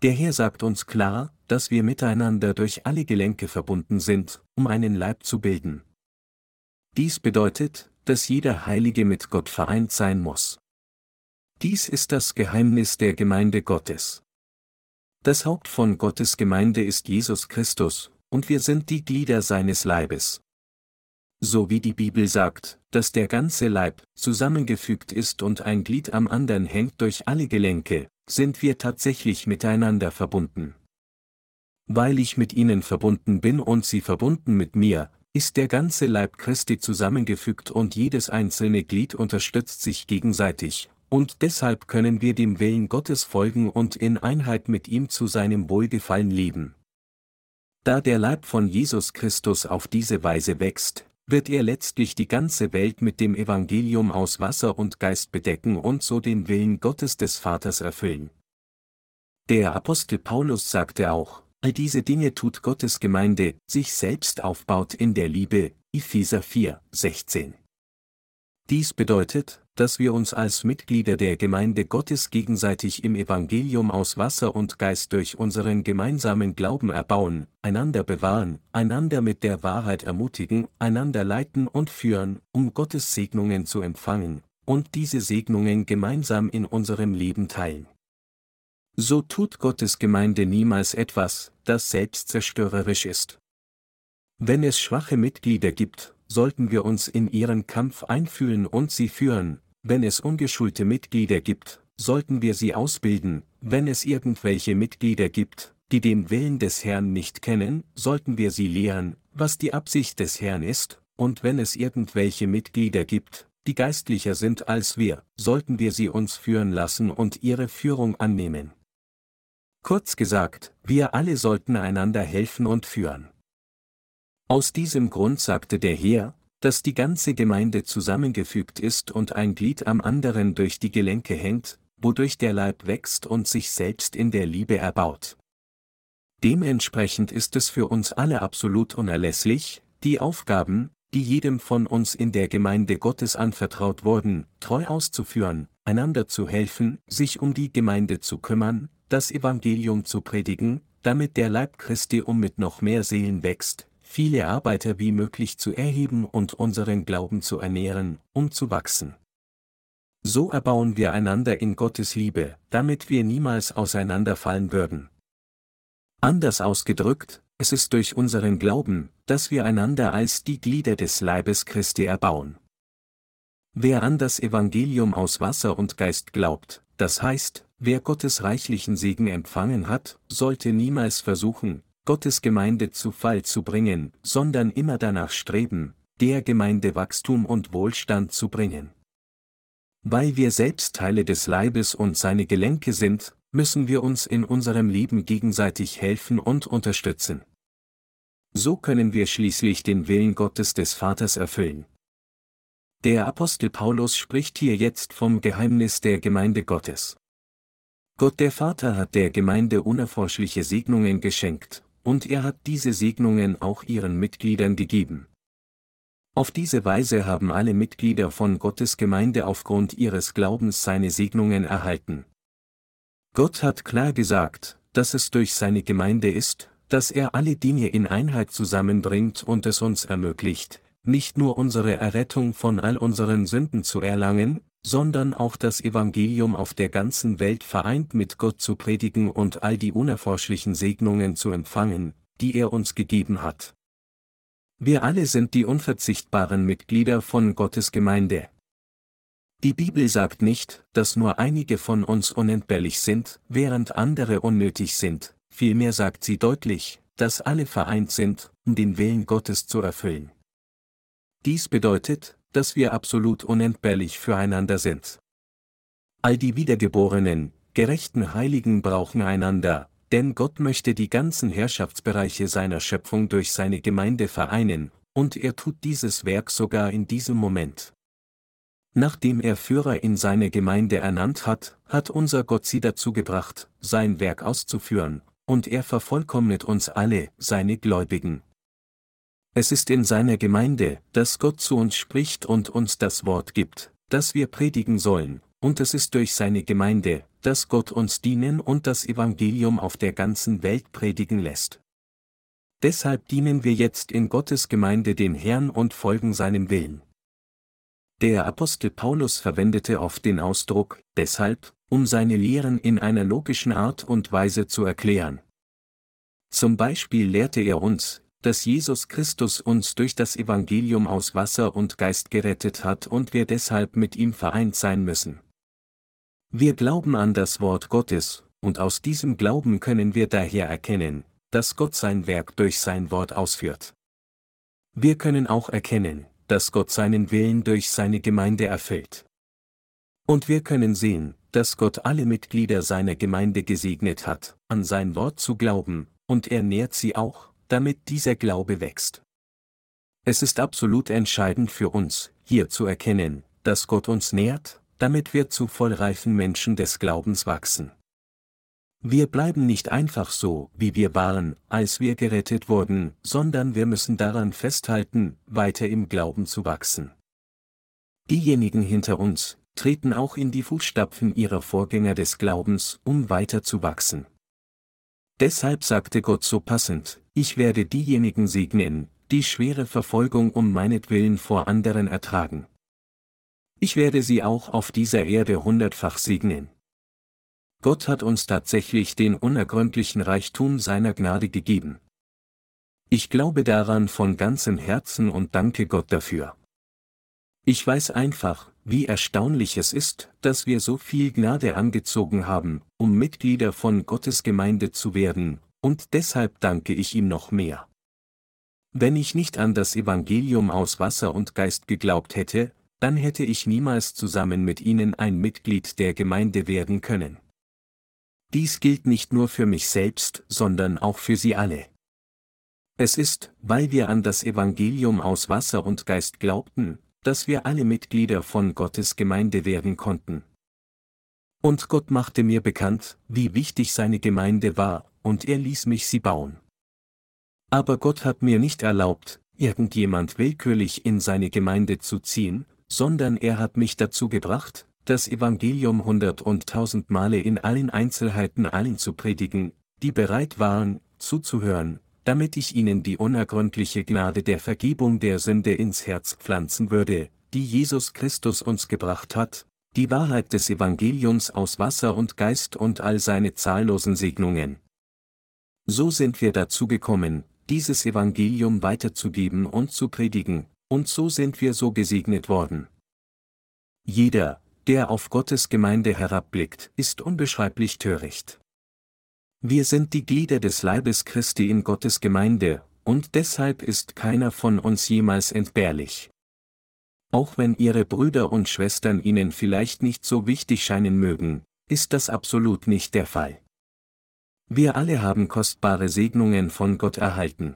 Der Herr sagt uns klar, dass wir miteinander durch alle Gelenke verbunden sind, um einen Leib zu bilden. Dies bedeutet, dass jeder Heilige mit Gott vereint sein muss. Dies ist das Geheimnis der Gemeinde Gottes. Das Haupt von Gottes Gemeinde ist Jesus Christus, und wir sind die Glieder seines Leibes. So wie die Bibel sagt, dass der ganze Leib zusammengefügt ist und ein Glied am anderen hängt durch alle Gelenke, sind wir tatsächlich miteinander verbunden. Weil ich mit ihnen verbunden bin und sie verbunden mit mir, ist der ganze Leib Christi zusammengefügt und jedes einzelne Glied unterstützt sich gegenseitig, und deshalb können wir dem Willen Gottes folgen und in Einheit mit ihm zu seinem Wohlgefallen leben. Da der Leib von Jesus Christus auf diese Weise wächst, wird er letztlich die ganze Welt mit dem Evangelium aus Wasser und Geist bedecken und so den Willen Gottes des Vaters erfüllen. Der Apostel Paulus sagte auch, all diese Dinge tut Gottes Gemeinde, sich selbst aufbaut in der Liebe, Epheser 4, 16. Dies bedeutet, dass wir uns als Mitglieder der Gemeinde Gottes gegenseitig im Evangelium aus Wasser und Geist durch unseren gemeinsamen Glauben erbauen, einander bewahren, einander mit der Wahrheit ermutigen, einander leiten und führen, um Gottes Segnungen zu empfangen, und diese Segnungen gemeinsam in unserem Leben teilen. So tut Gottes Gemeinde niemals etwas, das selbstzerstörerisch ist. Wenn es schwache Mitglieder gibt, sollten wir uns in ihren Kampf einfühlen und sie führen, wenn es ungeschulte Mitglieder gibt, sollten wir sie ausbilden, wenn es irgendwelche Mitglieder gibt, die den Willen des Herrn nicht kennen, sollten wir sie lehren, was die Absicht des Herrn ist, und wenn es irgendwelche Mitglieder gibt, die geistlicher sind als wir, sollten wir sie uns führen lassen und ihre Führung annehmen. Kurz gesagt, wir alle sollten einander helfen und führen. Aus diesem Grund sagte der Herr, dass die ganze Gemeinde zusammengefügt ist und ein Glied am anderen durch die Gelenke hängt, wodurch der Leib wächst und sich selbst in der Liebe erbaut. Dementsprechend ist es für uns alle absolut unerlässlich, die Aufgaben, die jedem von uns in der Gemeinde Gottes anvertraut wurden, treu auszuführen, einander zu helfen, sich um die Gemeinde zu kümmern, das Evangelium zu predigen, damit der Leib Christi um mit noch mehr Seelen wächst, viele Arbeiter wie möglich zu erheben und unseren Glauben zu ernähren, um zu wachsen. So erbauen wir einander in Gottes Liebe, damit wir niemals auseinanderfallen würden. Anders ausgedrückt, es ist durch unseren Glauben, dass wir einander als die Glieder des Leibes Christi erbauen. Wer an das Evangelium aus Wasser und Geist glaubt, das heißt, wer Gottes reichlichen Segen empfangen hat, sollte niemals versuchen, Gottes Gemeinde zu Fall zu bringen, sondern immer danach streben, der Gemeinde Wachstum und Wohlstand zu bringen. Weil wir selbst Teile des Leibes und seine Gelenke sind, müssen wir uns in unserem Leben gegenseitig helfen und unterstützen. So können wir schließlich den Willen Gottes des Vaters erfüllen. Der Apostel Paulus spricht hier jetzt vom Geheimnis der Gemeinde Gottes. Gott der Vater hat der Gemeinde unerforschliche Segnungen geschenkt, und er hat diese Segnungen auch ihren Mitgliedern gegeben. Auf diese Weise haben alle Mitglieder von Gottes Gemeinde aufgrund ihres Glaubens seine Segnungen erhalten. Gott hat klar gesagt, dass es durch seine Gemeinde ist, dass er alle Dinge in Einheit zusammenbringt und es uns ermöglicht, nicht nur unsere Errettung von all unseren Sünden zu erlangen, sondern auch das Evangelium auf der ganzen Welt vereint mit Gott zu predigen und all die unerforschlichen Segnungen zu empfangen, die er uns gegeben hat. Wir alle sind die unverzichtbaren Mitglieder von Gottes Gemeinde. Die Bibel sagt nicht, dass nur einige von uns unentbehrlich sind, während andere unnötig sind, vielmehr sagt sie deutlich, dass alle vereint sind, um den Willen Gottes zu erfüllen. Dies bedeutet, dass wir absolut unentbehrlich füreinander sind. All die wiedergeborenen, gerechten Heiligen brauchen einander, denn Gott möchte die ganzen Herrschaftsbereiche seiner Schöpfung durch seine Gemeinde vereinen, und er tut dieses Werk sogar in diesem Moment. Nachdem er Führer in seine Gemeinde ernannt hat, hat unser Gott sie dazu gebracht, sein Werk auszuführen, und er vervollkommnet uns alle, seine Gläubigen, es ist in seiner Gemeinde, dass Gott zu uns spricht und uns das Wort gibt, das wir predigen sollen, und es ist durch seine Gemeinde, dass Gott uns dienen und das Evangelium auf der ganzen Welt predigen lässt. Deshalb dienen wir jetzt in Gottes Gemeinde dem Herrn und folgen seinem Willen. Der Apostel Paulus verwendete oft den Ausdruck, deshalb, um seine Lehren in einer logischen Art und Weise zu erklären. Zum Beispiel lehrte er uns, dass Jesus Christus uns durch das Evangelium aus Wasser und Geist gerettet hat und wir deshalb mit ihm vereint sein müssen. Wir glauben an das Wort Gottes, und aus diesem Glauben können wir daher erkennen, dass Gott sein Werk durch sein Wort ausführt. Wir können auch erkennen, dass Gott seinen Willen durch seine Gemeinde erfüllt. Und wir können sehen, dass Gott alle Mitglieder seiner Gemeinde gesegnet hat, an sein Wort zu glauben, und er nährt sie auch, damit dieser Glaube wächst. Es ist absolut entscheidend für uns, hier zu erkennen, dass Gott uns nährt, damit wir zu vollreifen Menschen des Glaubens wachsen. Wir bleiben nicht einfach so, wie wir waren, als wir gerettet wurden, sondern wir müssen daran festhalten, weiter im Glauben zu wachsen. Diejenigen hinter uns, treten auch in die Fußstapfen ihrer Vorgänger des Glaubens, um weiter zu wachsen. Deshalb sagte Gott so passend, ich werde diejenigen segnen, die schwere Verfolgung um meinetwillen vor anderen ertragen. Ich werde sie auch auf dieser Erde hundertfach segnen. Gott hat uns tatsächlich den unergründlichen Reichtum seiner Gnade gegeben. Ich glaube daran von ganzem Herzen und danke Gott dafür. Ich weiß einfach, wie erstaunlich es ist, dass wir so viel Gnade angezogen haben, um Mitglieder von Gottes Gemeinde zu werden, und deshalb danke ich ihm noch mehr. Wenn ich nicht an das Evangelium aus Wasser und Geist geglaubt hätte, dann hätte ich niemals zusammen mit ihnen ein Mitglied der Gemeinde werden können. Dies gilt nicht nur für mich selbst, sondern auch für Sie alle. Es ist, weil wir an das Evangelium aus Wasser und Geist glaubten, dass wir alle Mitglieder von Gottes Gemeinde werden konnten. Und Gott machte mir bekannt, wie wichtig seine Gemeinde war, und er ließ mich sie bauen. Aber Gott hat mir nicht erlaubt, irgendjemand willkürlich in seine Gemeinde zu ziehen, sondern er hat mich dazu gebracht, das Evangelium hundert und tausend Male in allen Einzelheiten allen zu predigen, die bereit waren, zuzuhören, damit ich ihnen die unergründliche Gnade der Vergebung der Sünde ins Herz pflanzen würde, die Jesus Christus uns gebracht hat, die Wahrheit des Evangeliums aus Wasser und Geist und all seine zahllosen Segnungen. So sind wir dazu gekommen, dieses Evangelium weiterzugeben und zu predigen, und so sind wir so gesegnet worden. Jeder, der auf Gottes Gemeinde herabblickt, ist unbeschreiblich töricht. Wir sind die Glieder des Leibes Christi in Gottes Gemeinde, und deshalb ist keiner von uns jemals entbehrlich. Auch wenn Ihre Brüder und Schwestern Ihnen vielleicht nicht so wichtig scheinen mögen, ist das absolut nicht der Fall. Wir alle haben kostbare Segnungen von Gott erhalten.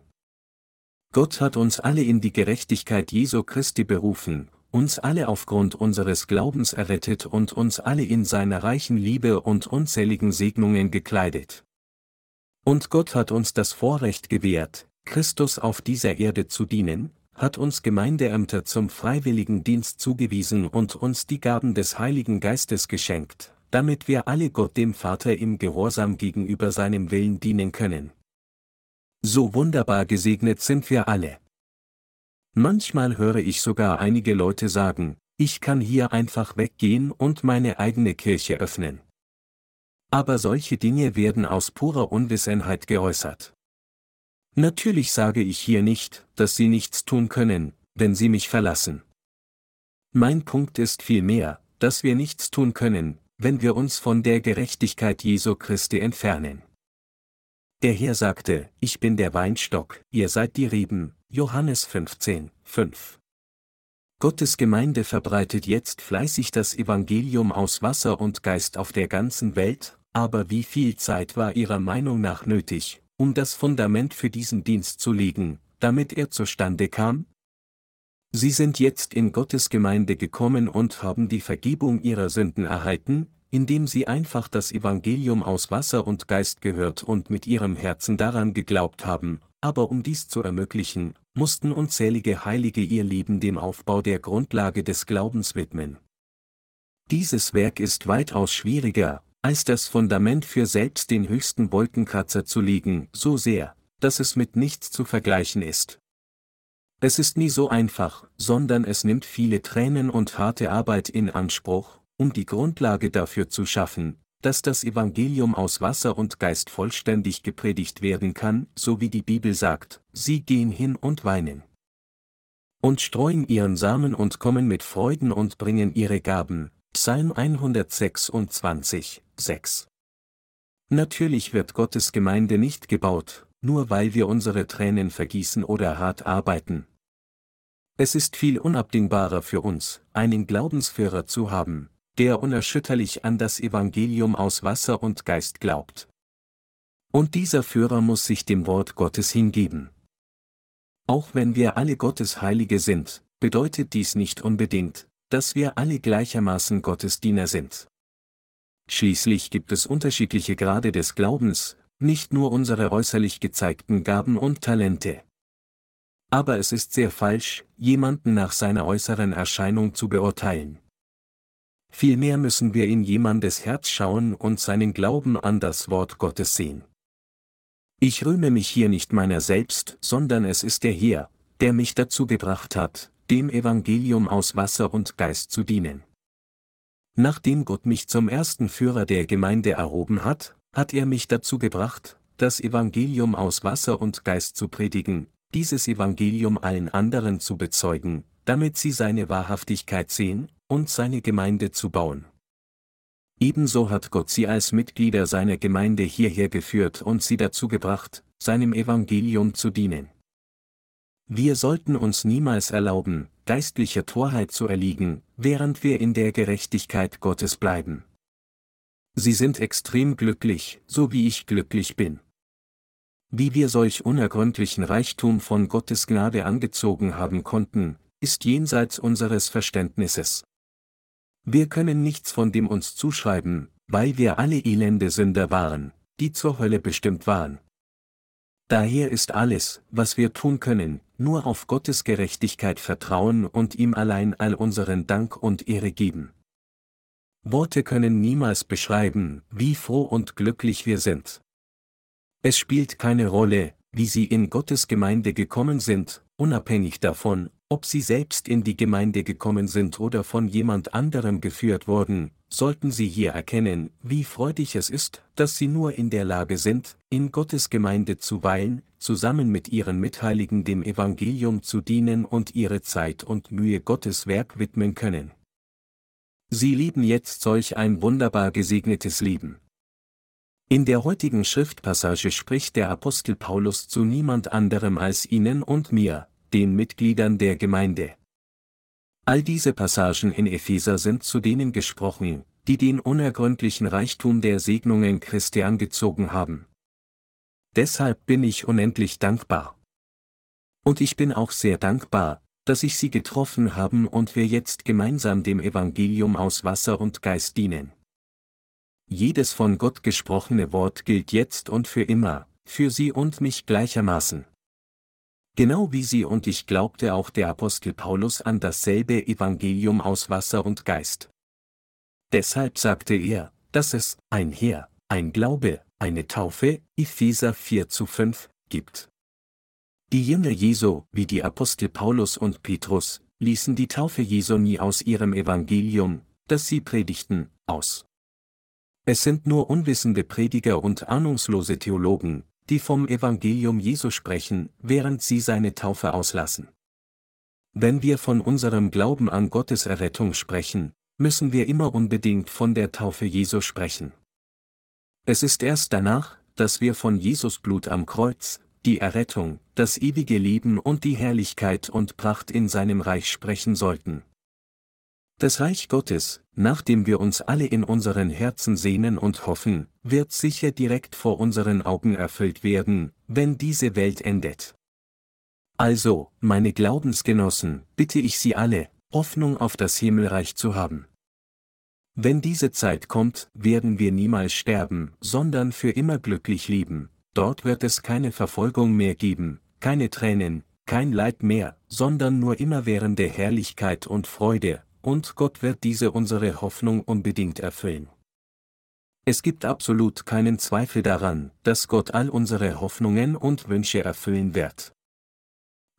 Gott hat uns alle in die Gerechtigkeit Jesu Christi berufen, uns alle aufgrund unseres Glaubens errettet und uns alle in seiner reichen Liebe und unzähligen Segnungen gekleidet. Und Gott hat uns das Vorrecht gewährt, Christus auf dieser Erde zu dienen, hat uns Gemeindeämter zum freiwilligen Dienst zugewiesen und uns die Gaben des Heiligen Geistes geschenkt, damit wir alle Gott dem Vater im Gehorsam gegenüber seinem Willen dienen können. So wunderbar gesegnet sind wir alle. Manchmal höre ich sogar einige Leute sagen, ich kann hier einfach weggehen und meine eigene Kirche öffnen. Aber solche Dinge werden aus purer Unwissenheit geäußert. Natürlich sage ich hier nicht, dass sie nichts tun können, wenn sie mich verlassen. Mein Punkt ist vielmehr, dass wir nichts tun können, wenn wir uns von der Gerechtigkeit Jesu Christi entfernen. Der Herr sagte, ich bin der Weinstock, ihr seid die Reben, Johannes 15, 5. Gottes Gemeinde verbreitet jetzt fleißig das Evangelium aus Wasser und Geist auf der ganzen Welt, aber wie viel Zeit war Ihrer Meinung nach nötig, um das Fundament für diesen Dienst zu legen, damit er zustande kam? Sie sind jetzt in Gottes Gemeinde gekommen und haben die Vergebung ihrer Sünden erhalten, indem sie einfach das Evangelium aus Wasser und Geist gehört und mit ihrem Herzen daran geglaubt haben, aber um dies zu ermöglichen, mussten unzählige Heilige ihr Leben dem Aufbau der Grundlage des Glaubens widmen. Dieses Werk ist weitaus schwieriger, als das Fundament für selbst den höchsten Wolkenkratzer zu legen, so sehr, dass es mit nichts zu vergleichen ist. Es ist nie so einfach, sondern es nimmt viele Tränen und harte Arbeit in Anspruch, um die Grundlage dafür zu schaffen, dass das Evangelium aus Wasser und Geist vollständig gepredigt werden kann, so wie die Bibel sagt, sie gehen hin und weinen. Und streuen ihren Samen und kommen mit Freuden und bringen ihre Gaben, Psalm 126, 6. Natürlich wird Gottes Gemeinde nicht gebaut, nur weil wir unsere Tränen vergießen oder hart arbeiten. Es ist viel unabdingbarer für uns, einen Glaubensführer zu haben, der unerschütterlich an das Evangelium aus Wasser und Geist glaubt. Und dieser Führer muss sich dem Wort Gottes hingeben. Auch wenn wir alle Gottes Heilige sind, bedeutet dies nicht unbedingt, dass wir alle gleichermaßen Gottes Diener sind. Schließlich gibt es unterschiedliche Grade des Glaubens, nicht nur unsere äußerlich gezeigten Gaben und Talente. Aber es ist sehr falsch, jemanden nach seiner äußeren Erscheinung zu beurteilen. Vielmehr müssen wir in jemandes Herz schauen und seinen Glauben an das Wort Gottes sehen. Ich rühme mich hier nicht meiner selbst, sondern es ist der Herr, der mich dazu gebracht hat, dem Evangelium aus Wasser und Geist zu dienen. Nachdem Gott mich zum ersten Führer der Gemeinde erhoben hat, hat er mich dazu gebracht, das Evangelium aus Wasser und Geist zu predigen, dieses Evangelium allen anderen zu bezeugen, damit sie seine Wahrhaftigkeit sehen, und seine Gemeinde zu bauen. Ebenso hat Gott sie als Mitglieder seiner Gemeinde hierher geführt und sie dazu gebracht, seinem Evangelium zu dienen. Wir sollten uns niemals erlauben, geistlicher Torheit zu erliegen, während wir in der Gerechtigkeit Gottes bleiben. Sie sind extrem glücklich, so wie ich glücklich bin. Wie wir solch unergründlichen Reichtum von Gottes Gnade angezogen haben konnten, ist jenseits unseres Verständnisses. Wir können nichts von dem uns zuschreiben, weil wir alle elende Sünder waren, die zur Hölle bestimmt waren. Daher ist alles, was wir tun können, nur auf Gottes Gerechtigkeit vertrauen und ihm allein all unseren Dank und Ehre geben. Worte können niemals beschreiben, wie froh und glücklich wir sind. Es spielt keine Rolle, wie sie in Gottes Gemeinde gekommen sind, unabhängig davon, ob sie selbst in die Gemeinde gekommen sind oder von jemand anderem geführt wurden, sollten sie hier erkennen, wie freudig es ist, dass sie nur in der Lage sind, in Gottes Gemeinde zu weilen, zusammen mit ihren Mitheiligen dem Evangelium zu dienen und ihre Zeit und Mühe Gottes Werk widmen können. Sie lieben jetzt solch ein wunderbar gesegnetes Leben. In der heutigen Schriftpassage spricht der Apostel Paulus zu niemand anderem als Ihnen und mir, den Mitgliedern der Gemeinde. All diese Passagen in Epheser sind zu denen gesprochen, die den unergründlichen Reichtum der Segnungen Christi angezogen haben. Deshalb bin ich unendlich dankbar. Und ich bin auch sehr dankbar, dass ich Sie getroffen haben und wir jetzt gemeinsam dem Evangelium aus Wasser und Geist dienen. Jedes von Gott gesprochene Wort gilt jetzt und für immer, für Sie und mich gleichermaßen. Genau wie sie und ich glaubte auch der Apostel Paulus an dasselbe Evangelium aus Wasser und Geist. Deshalb sagte er, dass es ein Herr, ein Glaube, eine Taufe, Epheser 4 zu 5, gibt. Die Jünger Jesu, wie die Apostel Paulus und Petrus, ließen die Taufe Jesu nie aus ihrem Evangelium, das sie predigten, aus. Es sind nur unwissende Prediger und ahnungslose Theologen, die vom Evangelium Jesu sprechen, während sie seine Taufe auslassen. Wenn wir von unserem Glauben an Gottes Errettung sprechen, müssen wir immer unbedingt von der Taufe Jesu sprechen. Es ist erst danach, dass wir von Jesus Blut am Kreuz, die Errettung, das ewige Leben und die Herrlichkeit und Pracht in seinem Reich sprechen sollten. Das Reich Gottes, nach dem wir uns alle in unseren Herzen sehnen und hoffen, wird sicher direkt vor unseren Augen erfüllt werden, wenn diese Welt endet. Also, meine Glaubensgenossen, bitte ich Sie alle, Hoffnung auf das Himmelreich zu haben. Wenn diese Zeit kommt, werden wir niemals sterben, sondern für immer glücklich leben, dort wird es keine Verfolgung mehr geben, keine Tränen, kein Leid mehr, sondern nur immerwährende Herrlichkeit und Freude, und Gott wird diese unsere Hoffnung unbedingt erfüllen. Es gibt absolut keinen Zweifel daran, dass Gott all unsere Hoffnungen und Wünsche erfüllen wird.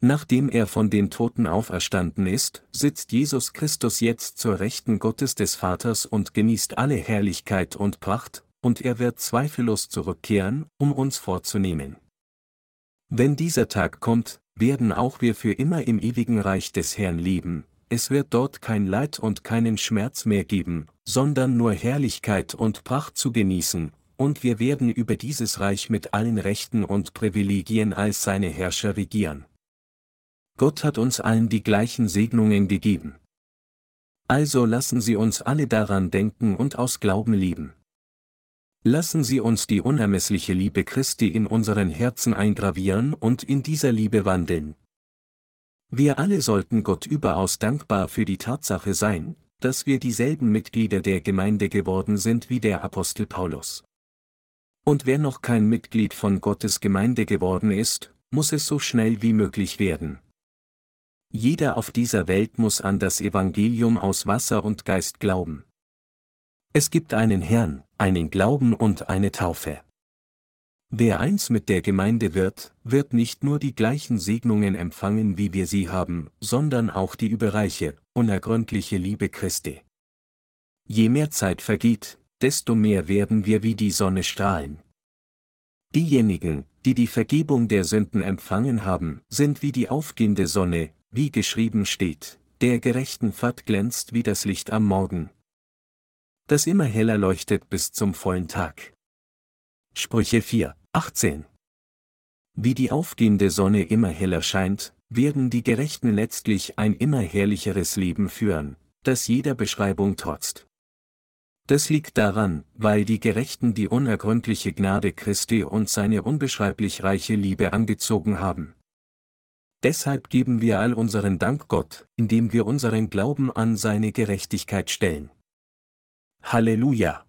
Nachdem er von den Toten auferstanden ist, sitzt Jesus Christus jetzt zur Rechten Gottes des Vaters und genießt alle Herrlichkeit und Pracht, und er wird zweifellos zurückkehren, um uns vorzunehmen. Wenn dieser Tag kommt, werden auch wir für immer im ewigen Reich des Herrn leben, es wird dort kein Leid und keinen Schmerz mehr geben, sondern nur Herrlichkeit und Pracht zu genießen, und wir werden über dieses Reich mit allen Rechten und Privilegien als seine Herrscher regieren. Gott hat uns allen die gleichen Segnungen gegeben. Also lassen Sie uns alle daran denken und aus Glauben lieben. Lassen Sie uns die unermessliche Liebe Christi in unseren Herzen eingravieren und in dieser Liebe wandeln. Wir alle sollten Gott überaus dankbar für die Tatsache sein, dass wir dieselben Mitglieder der Gemeinde geworden sind wie der Apostel Paulus. Und wer noch kein Mitglied von Gottes Gemeinde geworden ist, muss es so schnell wie möglich werden. Jeder auf dieser Welt muss an das Evangelium aus Wasser und Geist glauben. Es gibt einen Herrn, einen Glauben und eine Taufe. Wer eins mit der Gemeinde wird, wird nicht nur die gleichen Segnungen empfangen, wie wir sie haben, sondern auch die überreiche, unergründliche Liebe Christi. Je mehr Zeit vergeht, desto mehr werden wir wie die Sonne strahlen. Diejenigen, die die Vergebung der Sünden empfangen haben, sind wie die aufgehende Sonne, wie geschrieben steht, der gerechten Pfad glänzt wie das Licht am Morgen. Das immer heller leuchtet bis zum vollen Tag. Sprüche 4, 18 Wie die aufgehende Sonne immer heller scheint, werden die Gerechten letztlich ein immer herrlicheres Leben führen, das jeder Beschreibung trotzt. Das liegt daran, weil die Gerechten die unergründliche Gnade Christi und seine unbeschreiblich reiche Liebe angezogen haben. Deshalb geben wir all unseren Dank Gott, indem wir unseren Glauben an seine Gerechtigkeit stellen. Halleluja!